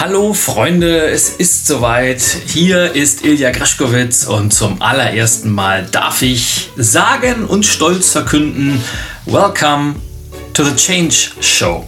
Hallo Freunde, es ist soweit. Hier ist Ilja Greschkowitz und zum allerersten Mal darf ich sagen und stolz verkünden, Welcome to the Change Show.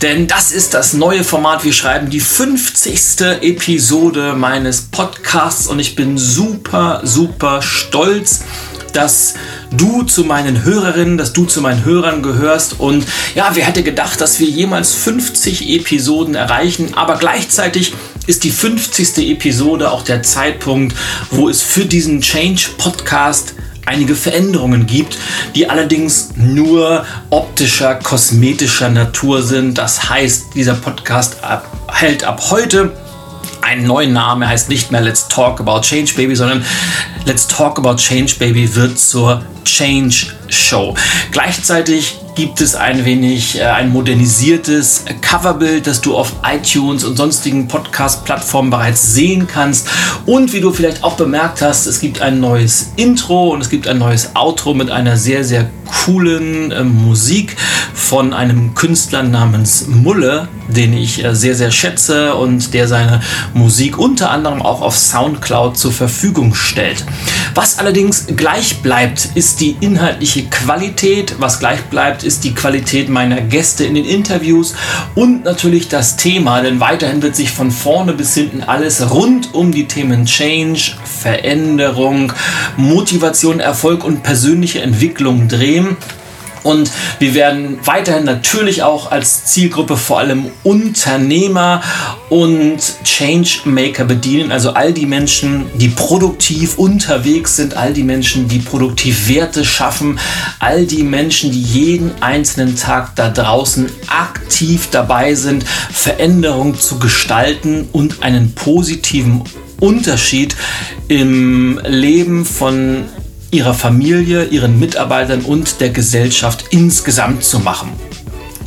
Denn das ist das neue Format. Wir schreiben die 50. Episode meines Podcasts und ich bin super, super stolz dass du zu meinen Hörerinnen, dass du zu meinen Hörern gehörst. Und ja, wer hätte gedacht, dass wir jemals 50 Episoden erreichen, aber gleichzeitig ist die 50. Episode auch der Zeitpunkt, wo es für diesen Change Podcast einige Veränderungen gibt, die allerdings nur optischer, kosmetischer Natur sind. Das heißt, dieser Podcast hält ab heute einen neuen Namen. Heißt nicht mehr Let's Talk About Change Baby, sondern Let's Talk About Change Baby wird zur Change Show. Gleichzeitig gibt es ein wenig äh, ein modernisiertes Coverbild, das du auf iTunes und sonstigen Podcast-Plattformen bereits sehen kannst. Und wie du vielleicht auch bemerkt hast, es gibt ein neues Intro und es gibt ein neues Outro mit einer sehr, sehr coolen äh, Musik von einem Künstler namens Mulle, den ich äh, sehr, sehr schätze und der seine Musik unter anderem auch auf Soundcloud zur Verfügung stellt. Was allerdings gleich bleibt, ist die inhaltliche Qualität. Was gleich bleibt, ist die Qualität meiner Gäste in den Interviews und natürlich das Thema, denn weiterhin wird sich von vorne bis hinten alles rund um die Themen Change, Veränderung, Motivation, Erfolg und persönliche Entwicklung drehen. Und wir werden weiterhin natürlich auch als Zielgruppe vor allem Unternehmer und Changemaker bedienen. Also all die Menschen, die produktiv unterwegs sind, all die Menschen, die produktiv Werte schaffen, all die Menschen, die jeden einzelnen Tag da draußen aktiv dabei sind, Veränderung zu gestalten und einen positiven Unterschied im Leben von ihrer Familie, ihren Mitarbeitern und der Gesellschaft insgesamt zu machen.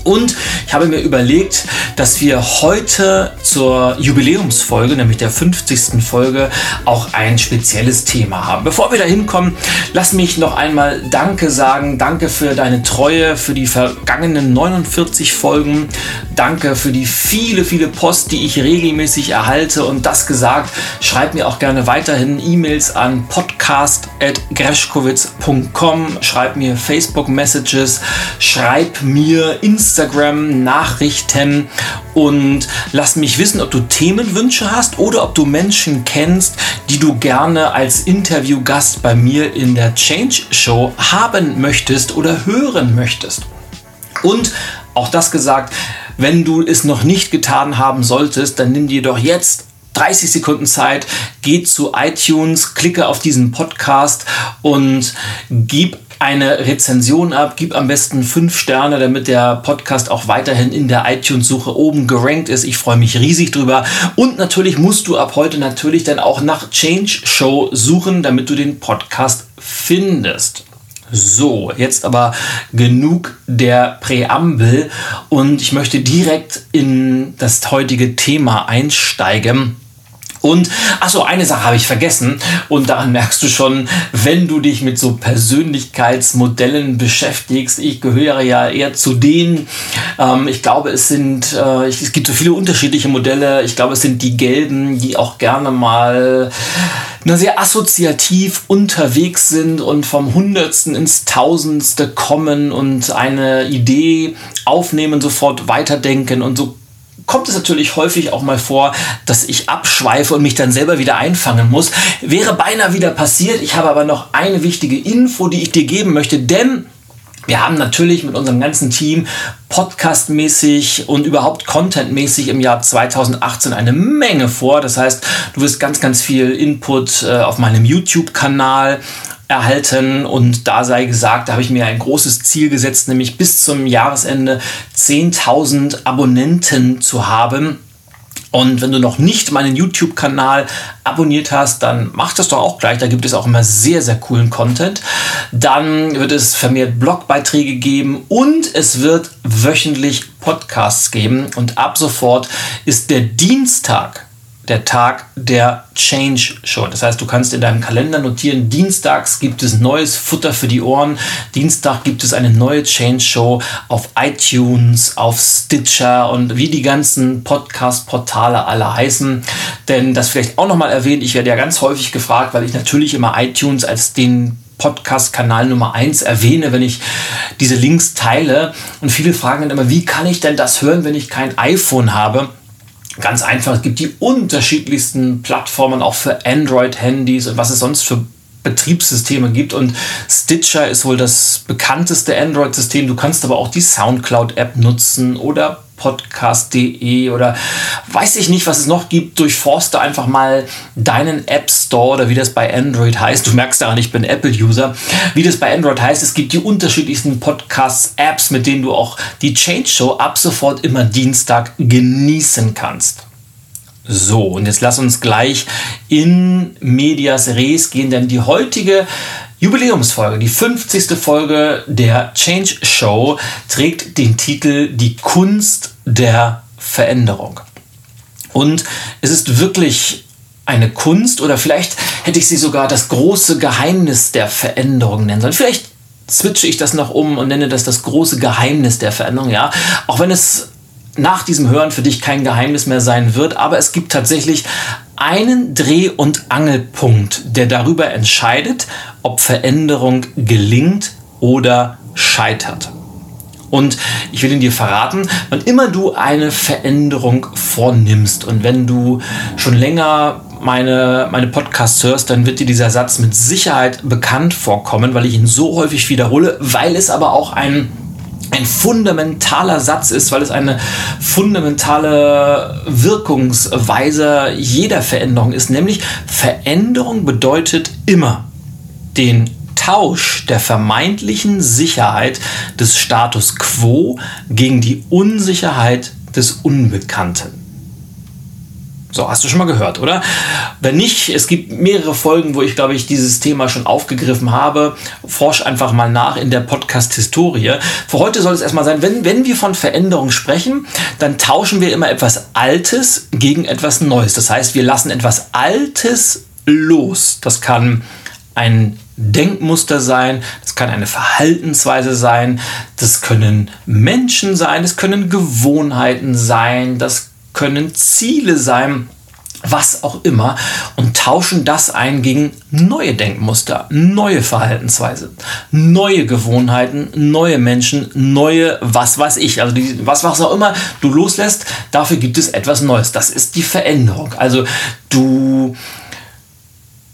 Und ich habe mir überlegt, dass wir heute zur Jubiläumsfolge, nämlich der 50. Folge, auch ein spezielles Thema haben. Bevor wir da hinkommen, lass mich noch einmal Danke sagen. Danke für deine Treue, für die vergangenen 49 Folgen. Danke für die viele, viele Post, die ich regelmäßig erhalte. Und das gesagt, schreib mir auch gerne weiterhin E-Mails an podcast.greschkowitz.com. Schreib mir Facebook-Messages. Schreib mir Instagram Instagram-Nachrichten und lass mich wissen, ob du Themenwünsche hast oder ob du Menschen kennst, die du gerne als Interviewgast bei mir in der Change Show haben möchtest oder hören möchtest. Und auch das gesagt, wenn du es noch nicht getan haben solltest, dann nimm dir doch jetzt 30 Sekunden Zeit, geh zu iTunes, klicke auf diesen Podcast und gib eine Rezension ab, gib am besten fünf Sterne, damit der Podcast auch weiterhin in der iTunes-Suche oben gerankt ist. Ich freue mich riesig drüber. Und natürlich musst du ab heute natürlich dann auch nach Change Show suchen, damit du den Podcast findest. So, jetzt aber genug der Präambel und ich möchte direkt in das heutige Thema einsteigen. Und, achso, eine Sache habe ich vergessen. Und daran merkst du schon, wenn du dich mit so Persönlichkeitsmodellen beschäftigst. Ich gehöre ja eher zu denen, ähm, ich glaube, es sind, äh, es gibt so viele unterschiedliche Modelle. Ich glaube, es sind die gelben, die auch gerne mal na, sehr assoziativ unterwegs sind und vom Hundertsten ins Tausendste kommen und eine Idee aufnehmen, sofort weiterdenken und so kommt es natürlich häufig auch mal vor, dass ich abschweife und mich dann selber wieder einfangen muss. Wäre beinahe wieder passiert. Ich habe aber noch eine wichtige Info, die ich dir geben möchte, denn wir haben natürlich mit unserem ganzen Team podcastmäßig und überhaupt contentmäßig im Jahr 2018 eine Menge vor. Das heißt, du wirst ganz, ganz viel Input äh, auf meinem YouTube-Kanal erhalten und da sei gesagt, da habe ich mir ein großes Ziel gesetzt, nämlich bis zum Jahresende 10.000 Abonnenten zu haben. Und wenn du noch nicht meinen YouTube-Kanal abonniert hast, dann mach das doch auch gleich. Da gibt es auch immer sehr, sehr coolen Content. Dann wird es vermehrt Blogbeiträge geben und es wird wöchentlich Podcasts geben. Und ab sofort ist der Dienstag der Tag der Change Show. Das heißt, du kannst in deinem Kalender notieren, dienstags gibt es neues Futter für die Ohren. Dienstag gibt es eine neue Change Show auf iTunes, auf Stitcher und wie die ganzen Podcast-Portale alle heißen. Denn das vielleicht auch nochmal erwähnt, ich werde ja ganz häufig gefragt, weil ich natürlich immer iTunes als den Podcast-Kanal Nummer 1 erwähne, wenn ich diese Links teile. Und viele fragen dann immer, wie kann ich denn das hören, wenn ich kein iPhone habe? Ganz einfach, es gibt die unterschiedlichsten Plattformen auch für Android-Handys und was es sonst für Betriebssysteme gibt. Und Stitcher ist wohl das bekannteste Android-System. Du kannst aber auch die SoundCloud-App nutzen oder podcast.de oder weiß ich nicht, was es noch gibt. Durchforste einfach mal deinen App Store oder wie das bei Android heißt. Du merkst daran, ich bin Apple-User. Wie das bei Android heißt, es gibt die unterschiedlichsten Podcasts-Apps, mit denen du auch die Change Show ab sofort immer Dienstag genießen kannst. So, und jetzt lass uns gleich in Medias Res gehen, denn die heutige Jubiläumsfolge, die 50. Folge der Change Show, trägt den Titel Die Kunst der Veränderung. Und es ist wirklich eine Kunst oder vielleicht hätte ich sie sogar das große Geheimnis der Veränderung nennen sollen. Vielleicht switche ich das noch um und nenne das das große Geheimnis der Veränderung, ja. Auch wenn es nach diesem Hören für dich kein Geheimnis mehr sein wird, aber es gibt tatsächlich einen Dreh- und Angelpunkt, der darüber entscheidet, ob Veränderung gelingt oder scheitert. Und ich will ihn dir verraten, wann immer du eine Veränderung vornimmst und wenn du schon länger meine, meine Podcasts hörst, dann wird dir dieser Satz mit Sicherheit bekannt vorkommen, weil ich ihn so häufig wiederhole, weil es aber auch ein ein fundamentaler Satz ist, weil es eine fundamentale Wirkungsweise jeder Veränderung ist, nämlich Veränderung bedeutet immer den Tausch der vermeintlichen Sicherheit des Status quo gegen die Unsicherheit des Unbekannten. So, hast du schon mal gehört, oder? Wenn nicht, es gibt mehrere Folgen, wo ich, glaube ich, dieses Thema schon aufgegriffen habe. Forsch einfach mal nach in der Podcast-Historie. Für heute soll es erstmal sein, wenn, wenn wir von Veränderung sprechen, dann tauschen wir immer etwas Altes gegen etwas Neues. Das heißt, wir lassen etwas Altes los. Das kann ein Denkmuster sein, das kann eine Verhaltensweise sein, das können Menschen sein, das können Gewohnheiten sein, das können Ziele sein, was auch immer, und tauschen das ein gegen neue Denkmuster, neue Verhaltensweise, neue Gewohnheiten, neue Menschen, neue was weiß ich. Also die, was was auch immer du loslässt, dafür gibt es etwas Neues. Das ist die Veränderung. Also du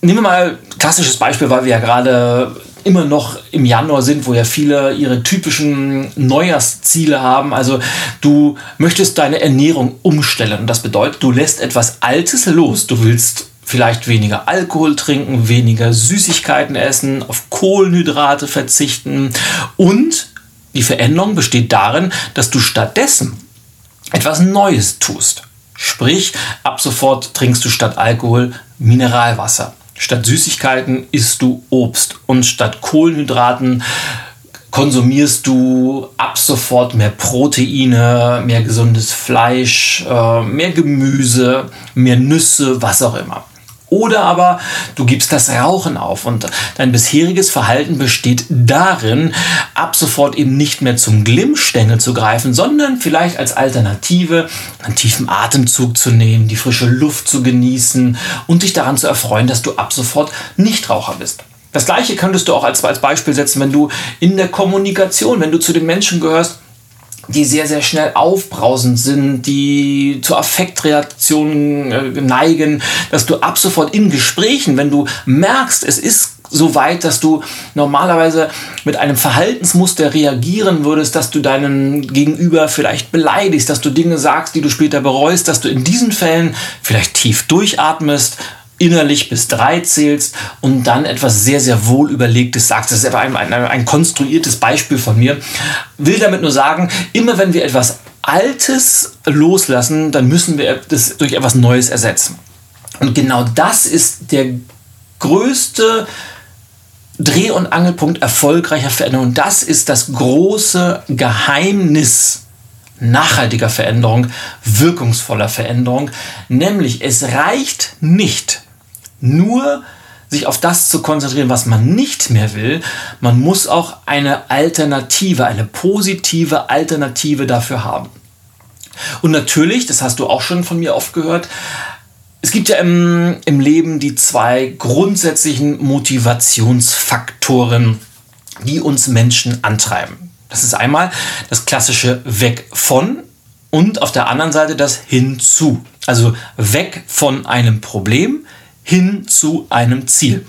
Nehmen wir mal ein klassisches Beispiel, weil wir ja gerade immer noch im Januar sind, wo ja viele ihre typischen Neujahrsziele haben. Also du möchtest deine Ernährung umstellen. Und das bedeutet, du lässt etwas Altes los. Du willst vielleicht weniger Alkohol trinken, weniger Süßigkeiten essen, auf Kohlenhydrate verzichten. Und die Veränderung besteht darin, dass du stattdessen etwas Neues tust. Sprich, ab sofort trinkst du statt Alkohol Mineralwasser. Statt Süßigkeiten isst du Obst und statt Kohlenhydraten konsumierst du ab sofort mehr Proteine, mehr gesundes Fleisch, äh, mehr Gemüse, mehr Nüsse, was auch immer. Oder aber du gibst das Rauchen auf und dein bisheriges Verhalten besteht darin, ab sofort eben nicht mehr zum Glimmstängel zu greifen, sondern vielleicht als Alternative einen tiefen Atemzug zu nehmen, die frische Luft zu genießen und dich daran zu erfreuen, dass du ab sofort Nichtraucher bist. Das gleiche könntest du auch als, als Beispiel setzen, wenn du in der Kommunikation, wenn du zu den Menschen gehörst, die sehr, sehr schnell aufbrausend sind, die zu Affektreaktionen äh, neigen, dass du ab sofort in Gesprächen, wenn du merkst, es ist so weit, dass du normalerweise mit einem Verhaltensmuster reagieren würdest, dass du deinen Gegenüber vielleicht beleidigst, dass du Dinge sagst, die du später bereust, dass du in diesen Fällen vielleicht tief durchatmest, innerlich bis drei zählst und dann etwas sehr, sehr wohl überlegtes sagst. Das ist aber ein, ein, ein konstruiertes Beispiel von mir. Will damit nur sagen, immer wenn wir etwas Altes loslassen, dann müssen wir das durch etwas Neues ersetzen. Und genau das ist der größte Dreh- und Angelpunkt erfolgreicher Veränderung. Das ist das große Geheimnis nachhaltiger Veränderung, wirkungsvoller Veränderung. Nämlich es reicht nicht nur sich auf das zu konzentrieren, was man nicht mehr will. Man muss auch eine Alternative, eine positive Alternative dafür haben. Und natürlich, das hast du auch schon von mir oft gehört, es gibt ja im, im Leben die zwei grundsätzlichen Motivationsfaktoren, die uns Menschen antreiben. Das ist einmal das klassische Weg von und auf der anderen Seite das Hinzu. Also weg von einem Problem hin zu einem Ziel.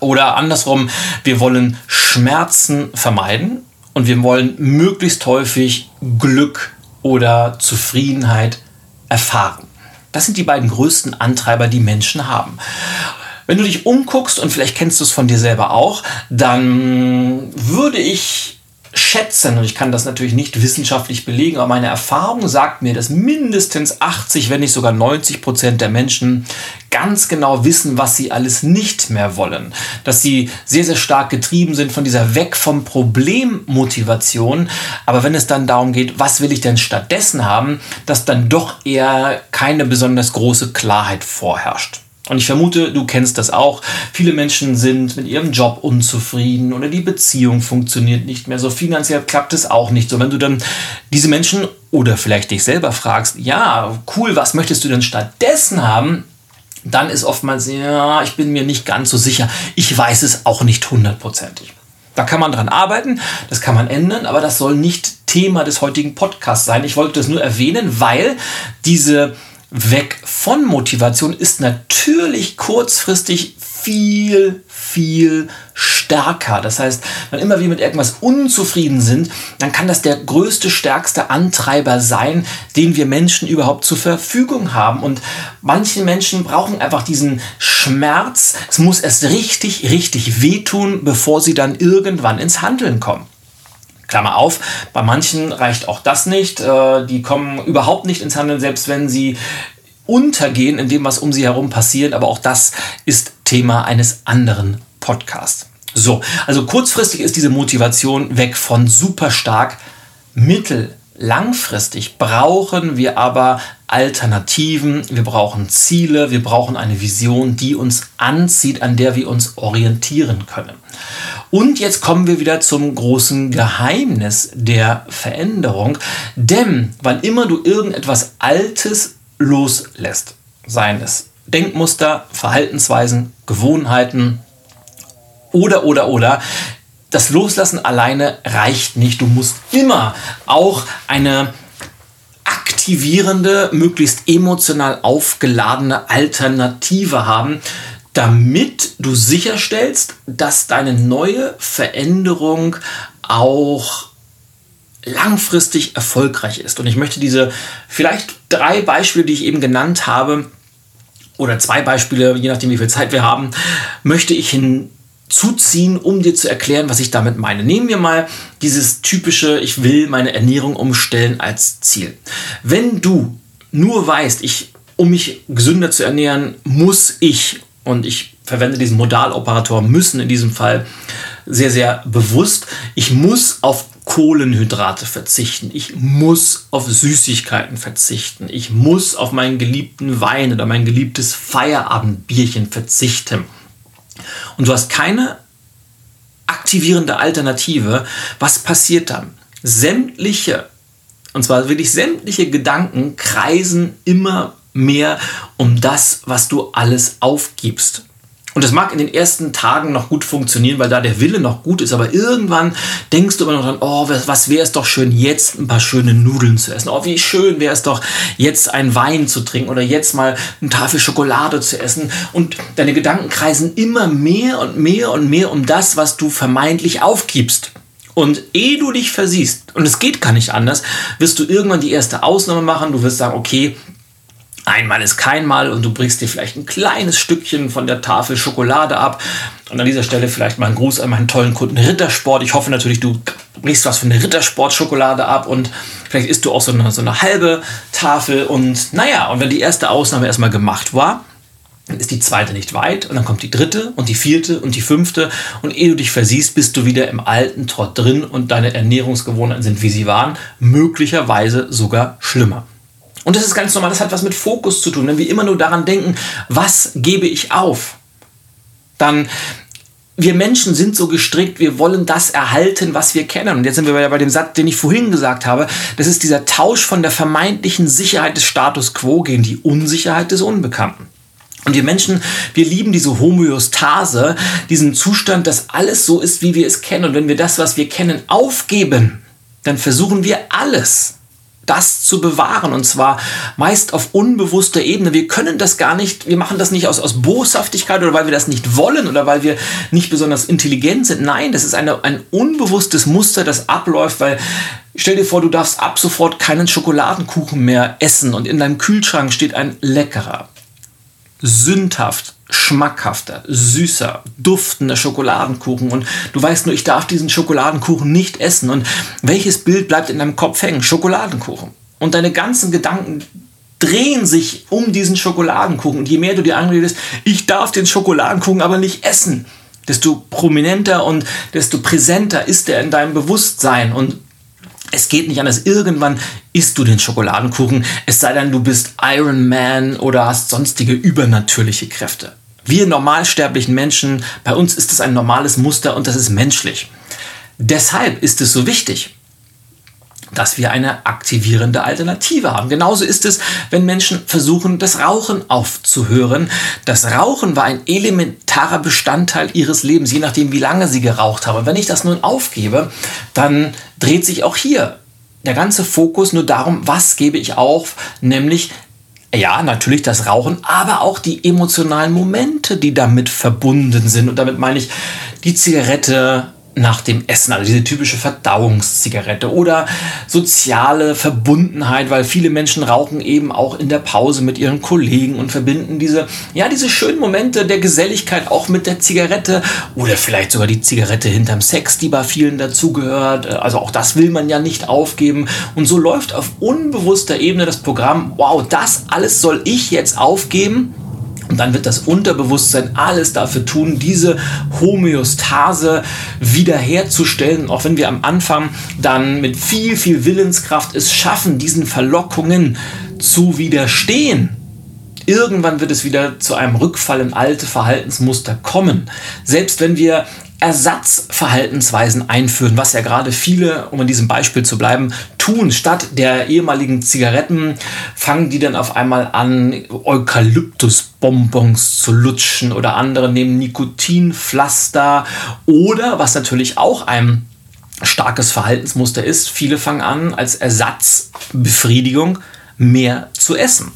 Oder andersrum, wir wollen Schmerzen vermeiden und wir wollen möglichst häufig Glück oder Zufriedenheit erfahren. Das sind die beiden größten Antreiber, die Menschen haben. Wenn du dich umguckst und vielleicht kennst du es von dir selber auch, dann würde ich schätzen, und ich kann das natürlich nicht wissenschaftlich belegen, aber meine Erfahrung sagt mir, dass mindestens 80, wenn nicht sogar 90 Prozent der Menschen ganz genau wissen, was sie alles nicht mehr wollen. Dass sie sehr, sehr stark getrieben sind von dieser Weg vom Problem Motivation. Aber wenn es dann darum geht, was will ich denn stattdessen haben, dass dann doch eher keine besonders große Klarheit vorherrscht. Und ich vermute, du kennst das auch. Viele Menschen sind mit ihrem Job unzufrieden oder die Beziehung funktioniert nicht mehr so. Finanziell klappt es auch nicht so. Wenn du dann diese Menschen oder vielleicht dich selber fragst, ja, cool, was möchtest du denn stattdessen haben? Dann ist oftmals, ja, ich bin mir nicht ganz so sicher. Ich weiß es auch nicht hundertprozentig. Da kann man dran arbeiten, das kann man ändern, aber das soll nicht Thema des heutigen Podcasts sein. Ich wollte das nur erwähnen, weil diese weg von Motivation ist natürlich kurzfristig viel, viel stärker. Das heißt, wenn immer wir mit irgendwas unzufrieden sind, dann kann das der größte, stärkste Antreiber sein, den wir Menschen überhaupt zur Verfügung haben. Und manche Menschen brauchen einfach diesen Schmerz. Es muss erst richtig, richtig wehtun, bevor sie dann irgendwann ins Handeln kommen. Klammer auf, bei manchen reicht auch das nicht. Äh, die kommen überhaupt nicht ins Handeln, selbst wenn sie untergehen in dem, was um sie herum passiert. Aber auch das ist Thema eines anderen Podcasts. So, also kurzfristig ist diese Motivation weg von super stark. Mittel, langfristig brauchen wir aber Alternativen, wir brauchen Ziele, wir brauchen eine Vision, die uns anzieht, an der wir uns orientieren können. Und jetzt kommen wir wieder zum großen Geheimnis der Veränderung. Denn wann immer du irgendetwas Altes loslässt, seien es Denkmuster, Verhaltensweisen, Gewohnheiten oder, oder, oder, das Loslassen alleine reicht nicht. Du musst immer auch eine aktivierende, möglichst emotional aufgeladene Alternative haben, damit du sicherstellst, dass deine neue Veränderung auch langfristig erfolgreich ist. Und ich möchte diese vielleicht drei Beispiele, die ich eben genannt habe, oder zwei Beispiele, je nachdem wie viel Zeit wir haben, möchte ich hinzuziehen, um dir zu erklären, was ich damit meine. Nehmen wir mal dieses typische, ich will meine Ernährung umstellen als Ziel. Wenn du nur weißt, ich, um mich gesünder zu ernähren, muss ich und ich verwende diesen Modaloperator müssen in diesem Fall sehr, sehr bewusst. Ich muss auf Kohlenhydrate verzichten. Ich muss auf Süßigkeiten verzichten. Ich muss auf meinen geliebten Wein oder mein geliebtes Feierabendbierchen verzichten. Und du hast keine aktivierende Alternative. Was passiert dann? Sämtliche, und zwar wirklich sämtliche Gedanken kreisen immer mehr um das, was du alles aufgibst. Und das mag in den ersten Tagen noch gut funktionieren, weil da der Wille noch gut ist. Aber irgendwann denkst du immer noch dran, oh, was, wäre es doch schön, jetzt ein paar schöne Nudeln zu essen. Oh, wie schön wäre es doch, jetzt einen Wein zu trinken oder jetzt mal eine Tafel Schokolade zu essen. Und deine Gedanken kreisen immer mehr und mehr und mehr um das, was du vermeintlich aufgibst. Und ehe du dich versiehst, und es geht gar nicht anders, wirst du irgendwann die erste Ausnahme machen. Du wirst sagen, okay, Einmal ist kein Mal und du brichst dir vielleicht ein kleines Stückchen von der Tafel Schokolade ab. Und an dieser Stelle vielleicht mal ein Gruß an meinen tollen Kunden Rittersport. Ich hoffe natürlich, du brichst was von der Rittersport-Schokolade ab und vielleicht isst du auch so eine, so eine halbe Tafel. Und naja, und wenn die erste Ausnahme erstmal gemacht war, dann ist die zweite nicht weit und dann kommt die dritte und die vierte und die fünfte und ehe du dich versiehst, bist du wieder im alten Trott drin und deine Ernährungsgewohnheiten sind, wie sie waren, möglicherweise sogar schlimmer. Und das ist ganz normal, das hat was mit Fokus zu tun. Wenn wir immer nur daran denken, was gebe ich auf, dann wir Menschen sind so gestrickt, wir wollen das erhalten, was wir kennen. Und jetzt sind wir bei dem Satz, den ich vorhin gesagt habe. Das ist dieser Tausch von der vermeintlichen Sicherheit des Status quo gegen die Unsicherheit des Unbekannten. Und wir Menschen, wir lieben diese Homöostase, diesen Zustand, dass alles so ist, wie wir es kennen. Und wenn wir das, was wir kennen, aufgeben, dann versuchen wir alles, das zu bewahren und zwar meist auf unbewusster Ebene. Wir können das gar nicht, wir machen das nicht aus, aus Boshaftigkeit oder weil wir das nicht wollen oder weil wir nicht besonders intelligent sind. Nein, das ist eine, ein unbewusstes Muster, das abläuft, weil stell dir vor, du darfst ab sofort keinen Schokoladenkuchen mehr essen und in deinem Kühlschrank steht ein leckerer, sündhaft, schmackhafter, süßer, duftender Schokoladenkuchen und du weißt nur, ich darf diesen Schokoladenkuchen nicht essen und welches Bild bleibt in deinem Kopf hängen? Schokoladenkuchen. Und deine ganzen Gedanken drehen sich um diesen Schokoladenkuchen und je mehr du dir anredest, ich darf den Schokoladenkuchen aber nicht essen, desto prominenter und desto präsenter ist er in deinem Bewusstsein und es geht nicht anders. Irgendwann isst du den Schokoladenkuchen, es sei denn, du bist Iron Man oder hast sonstige übernatürliche Kräfte. Wir normalsterblichen Menschen, bei uns ist es ein normales Muster und das ist menschlich. Deshalb ist es so wichtig, dass wir eine aktivierende Alternative haben. Genauso ist es, wenn Menschen versuchen, das Rauchen aufzuhören. Das Rauchen war ein elementarer Bestandteil ihres Lebens, je nachdem, wie lange sie geraucht haben. Und wenn ich das nun aufgebe, dann dreht sich auch hier der ganze Fokus nur darum, was gebe ich auf, nämlich ja, natürlich das Rauchen, aber auch die emotionalen Momente, die damit verbunden sind. Und damit meine ich die Zigarette, nach dem Essen, also diese typische Verdauungszigarette oder soziale Verbundenheit, weil viele Menschen rauchen eben auch in der Pause mit ihren Kollegen und verbinden diese, ja, diese schönen Momente der Geselligkeit auch mit der Zigarette oder vielleicht sogar die Zigarette hinterm Sex, die bei vielen dazugehört. Also auch das will man ja nicht aufgeben. Und so läuft auf unbewusster Ebene das Programm, wow, das alles soll ich jetzt aufgeben und dann wird das Unterbewusstsein alles dafür tun, diese Homöostase wiederherzustellen. Auch wenn wir am Anfang dann mit viel, viel Willenskraft es schaffen, diesen Verlockungen zu widerstehen. Irgendwann wird es wieder zu einem Rückfall in alte Verhaltensmuster kommen. Selbst wenn wir Ersatzverhaltensweisen einführen, was ja gerade viele, um in diesem Beispiel zu bleiben, tun. Statt der ehemaligen Zigaretten fangen die dann auf einmal an, Eukalyptusbonbons zu lutschen oder andere nehmen Nikotinpflaster oder, was natürlich auch ein starkes Verhaltensmuster ist, viele fangen an, als Ersatzbefriedigung mehr zu essen.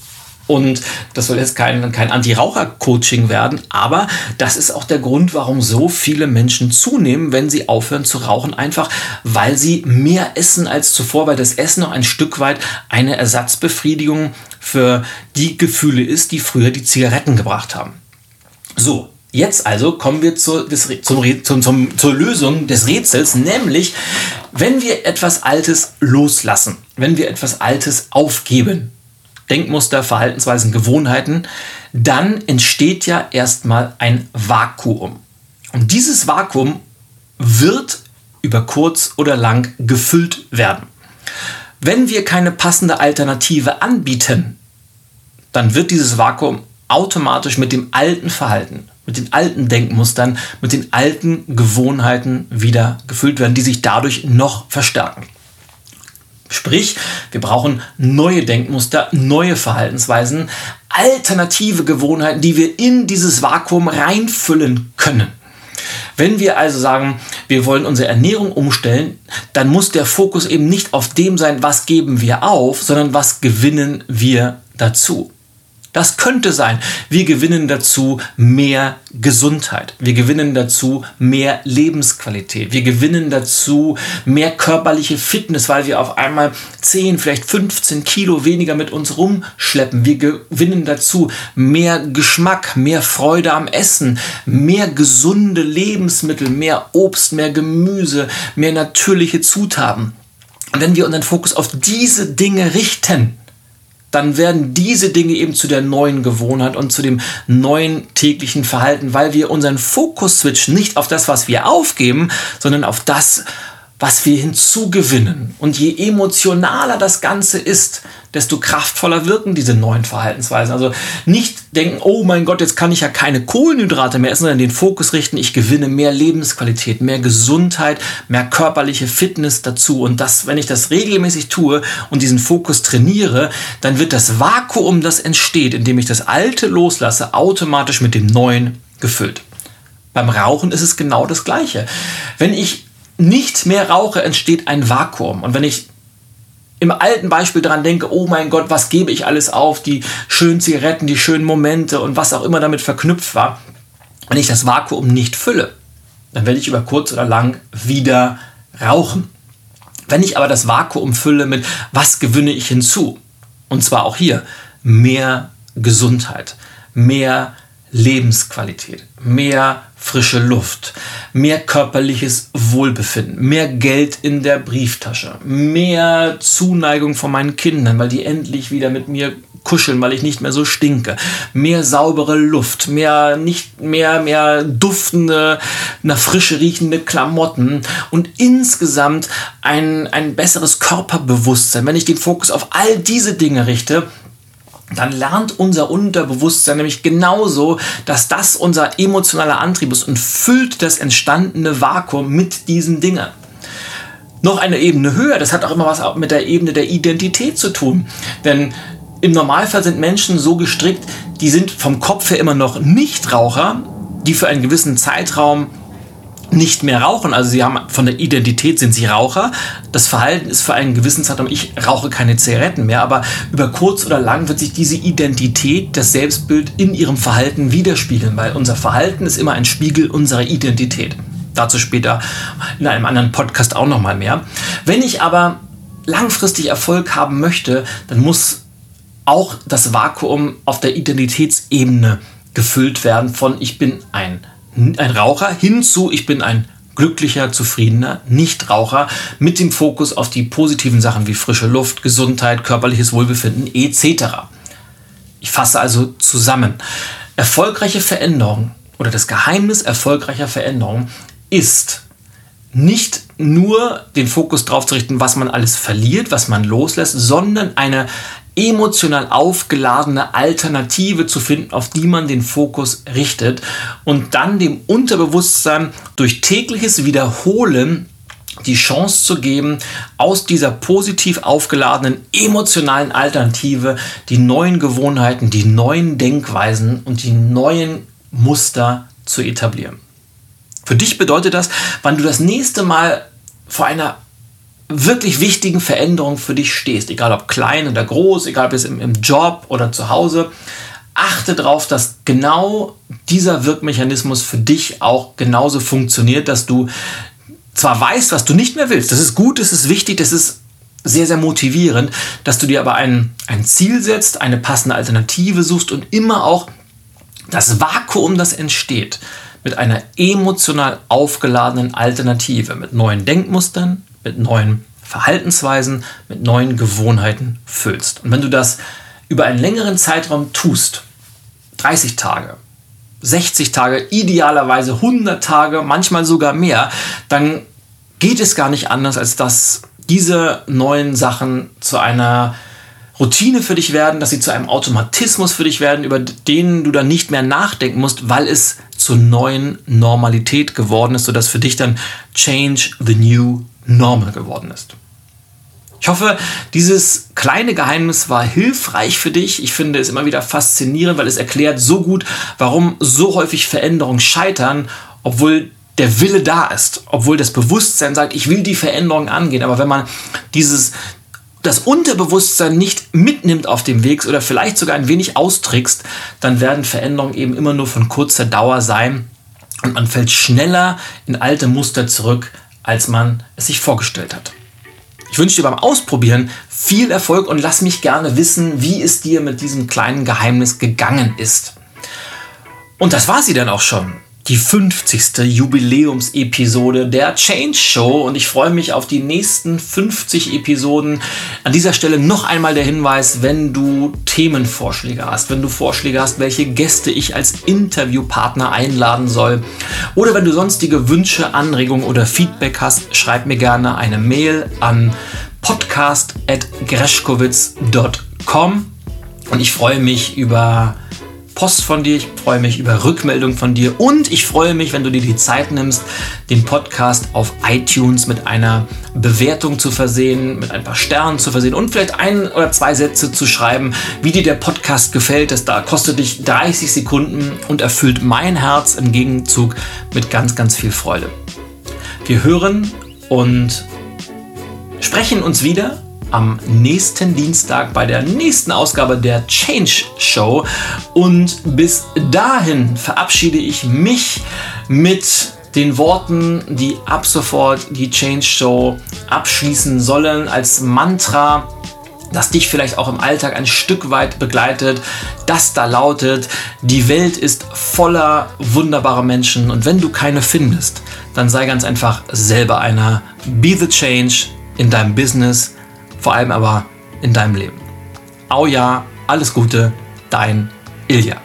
Und das soll jetzt kein, kein Anti-Raucher-Coaching werden, aber das ist auch der Grund, warum so viele Menschen zunehmen, wenn sie aufhören zu rauchen, einfach weil sie mehr essen als zuvor, weil das Essen noch ein Stück weit eine Ersatzbefriedigung für die Gefühle ist, die früher die Zigaretten gebracht haben. So, Jetzt also kommen wir zur, des, zum, zum, zum, zur Lösung des Rätsels, nämlich wenn wir etwas Altes loslassen, wenn wir etwas Altes aufgeben, Denkmuster, Verhaltensweisen, Gewohnheiten, dann entsteht ja erstmal ein Vakuum. Und dieses Vakuum wird über kurz oder lang gefüllt werden. Wenn wir keine passende Alternative anbieten, dann wird dieses Vakuum automatisch mit dem alten Verhalten, mit den alten Denkmustern, mit den alten Gewohnheiten wieder gefüllt werden, die sich dadurch noch verstärken. Sprich, wir brauchen neue Denkmuster, neue Verhaltensweisen, alternative Gewohnheiten, die wir in dieses Vakuum reinfüllen können. Wenn wir also sagen, wir wollen unsere Ernährung umstellen, dann muss der Fokus eben nicht auf dem sein, was geben wir auf, sondern was gewinnen wir dazu. Das könnte sein. Wir gewinnen dazu mehr Gesundheit. Wir gewinnen dazu mehr Lebensqualität. Wir gewinnen dazu mehr körperliche Fitness, weil wir auf einmal 10, vielleicht 15 Kilo weniger mit uns rumschleppen. Wir gewinnen dazu mehr Geschmack, mehr Freude am Essen, mehr gesunde Lebensmittel, mehr Obst, mehr Gemüse, mehr natürliche Zutaten. Und wenn wir unseren Fokus auf diese Dinge richten, dann werden diese Dinge eben zu der neuen Gewohnheit und zu dem neuen täglichen Verhalten, weil wir unseren Fokus switchen, nicht auf das, was wir aufgeben, sondern auf das, was wir hinzugewinnen. Und je emotionaler das Ganze ist, desto kraftvoller wirken diese neuen Verhaltensweisen. Also nicht denken, oh mein Gott, jetzt kann ich ja keine Kohlenhydrate mehr essen, sondern den Fokus richten, ich gewinne mehr Lebensqualität, mehr Gesundheit, mehr körperliche Fitness dazu. Und das, wenn ich das regelmäßig tue und diesen Fokus trainiere, dann wird das Vakuum, das entsteht, indem ich das Alte loslasse, automatisch mit dem Neuen gefüllt. Beim Rauchen ist es genau das Gleiche. Wenn ich nicht mehr rauche, entsteht ein Vakuum. Und wenn ich im alten Beispiel daran denke, oh mein Gott, was gebe ich alles auf, die schönen Zigaretten, die schönen Momente und was auch immer damit verknüpft war, wenn ich das Vakuum nicht fülle, dann werde ich über kurz oder lang wieder rauchen. Wenn ich aber das Vakuum fülle mit, was gewinne ich hinzu? Und zwar auch hier mehr Gesundheit, mehr Lebensqualität, mehr frische Luft, mehr körperliches Wohlbefinden, mehr Geld in der Brieftasche, mehr Zuneigung von meinen Kindern, weil die endlich wieder mit mir kuscheln, weil ich nicht mehr so stinke, mehr saubere Luft, mehr nicht mehr mehr duftende, nach Frische riechende Klamotten und insgesamt ein ein besseres Körperbewusstsein. Wenn ich den Fokus auf all diese Dinge richte, dann lernt unser Unterbewusstsein nämlich genauso, dass das unser emotionaler Antrieb ist und füllt das entstandene Vakuum mit diesen Dingen. Noch eine Ebene höher, das hat auch immer was mit der Ebene der Identität zu tun. Denn im Normalfall sind Menschen so gestrickt, die sind vom Kopf her immer noch Nichtraucher, die für einen gewissen Zeitraum nicht mehr rauchen. Also sie haben von der Identität sind sie Raucher. Das Verhalten ist für einen gewissen Zeitraum, ich rauche keine Zigaretten mehr, aber über kurz oder lang wird sich diese Identität, das Selbstbild in ihrem Verhalten widerspiegeln, weil unser Verhalten ist immer ein Spiegel unserer Identität. Dazu später in einem anderen Podcast auch noch mal mehr. Wenn ich aber langfristig Erfolg haben möchte, dann muss auch das Vakuum auf der Identitätsebene gefüllt werden von ich bin ein ein Raucher hinzu, ich bin ein glücklicher, zufriedener Nichtraucher mit dem Fokus auf die positiven Sachen wie frische Luft, Gesundheit, körperliches Wohlbefinden etc. Ich fasse also zusammen. Erfolgreiche Veränderung oder das Geheimnis erfolgreicher Veränderung ist nicht nur den Fokus darauf zu richten, was man alles verliert, was man loslässt, sondern eine emotional aufgeladene Alternative zu finden, auf die man den Fokus richtet und dann dem Unterbewusstsein durch tägliches Wiederholen die Chance zu geben, aus dieser positiv aufgeladenen emotionalen Alternative die neuen Gewohnheiten, die neuen Denkweisen und die neuen Muster zu etablieren. Für dich bedeutet das, wann du das nächste Mal vor einer wirklich wichtigen Veränderung für dich stehst, egal ob klein oder groß, egal ob es im, im Job oder zu Hause, achte darauf, dass genau dieser Wirkmechanismus für dich auch genauso funktioniert, dass du zwar weißt, was du nicht mehr willst, das ist gut, das ist wichtig, das ist sehr, sehr motivierend, dass du dir aber ein, ein Ziel setzt, eine passende Alternative suchst und immer auch das Vakuum, das entsteht, mit einer emotional aufgeladenen Alternative, mit neuen Denkmustern, mit neuen Verhaltensweisen, mit neuen Gewohnheiten füllst. Und wenn du das über einen längeren Zeitraum tust, 30 Tage, 60 Tage, idealerweise 100 Tage, manchmal sogar mehr, dann geht es gar nicht anders, als dass diese neuen Sachen zu einer Routine für dich werden, dass sie zu einem Automatismus für dich werden, über den du dann nicht mehr nachdenken musst, weil es zur neuen Normalität geworden ist, sodass für dich dann Change the New Normal geworden ist. Ich hoffe, dieses kleine Geheimnis war hilfreich für dich. Ich finde es immer wieder faszinierend, weil es erklärt so gut, warum so häufig Veränderungen scheitern, obwohl der Wille da ist, obwohl das Bewusstsein sagt, ich will die Veränderung angehen. Aber wenn man dieses, das Unterbewusstsein nicht mitnimmt auf dem Weg oder vielleicht sogar ein wenig austrickst, dann werden Veränderungen eben immer nur von kurzer Dauer sein und man fällt schneller in alte Muster zurück, als man es sich vorgestellt hat. Ich wünsche dir beim Ausprobieren viel Erfolg und lass mich gerne wissen, wie es dir mit diesem kleinen Geheimnis gegangen ist. Und das war sie dann auch schon. Die 50. Jubiläumsepisode der Change Show und ich freue mich auf die nächsten 50 Episoden. An dieser Stelle noch einmal der Hinweis, wenn du Themenvorschläge hast, wenn du Vorschläge hast, welche Gäste ich als Interviewpartner einladen soll oder wenn du sonstige Wünsche, Anregungen oder Feedback hast, schreib mir gerne eine Mail an podcast.greschkowitz.com und ich freue mich über Post von dir, ich freue mich über Rückmeldung von dir und ich freue mich, wenn du dir die Zeit nimmst, den Podcast auf iTunes mit einer Bewertung zu versehen, mit ein paar Sternen zu versehen und vielleicht ein oder zwei Sätze zu schreiben, wie dir der Podcast gefällt. Das da kostet dich 30 Sekunden und erfüllt mein Herz im Gegenzug mit ganz, ganz viel Freude. Wir hören und sprechen uns wieder am nächsten Dienstag bei der nächsten Ausgabe der Change Show. Und bis dahin verabschiede ich mich mit den Worten, die ab sofort die Change Show abschließen sollen, als Mantra, das dich vielleicht auch im Alltag ein Stück weit begleitet, das da lautet, die Welt ist voller wunderbarer Menschen und wenn du keine findest, dann sei ganz einfach selber einer. Be the change in deinem Business, vor allem aber in deinem Leben. Au ja, alles Gute, dein Ilja.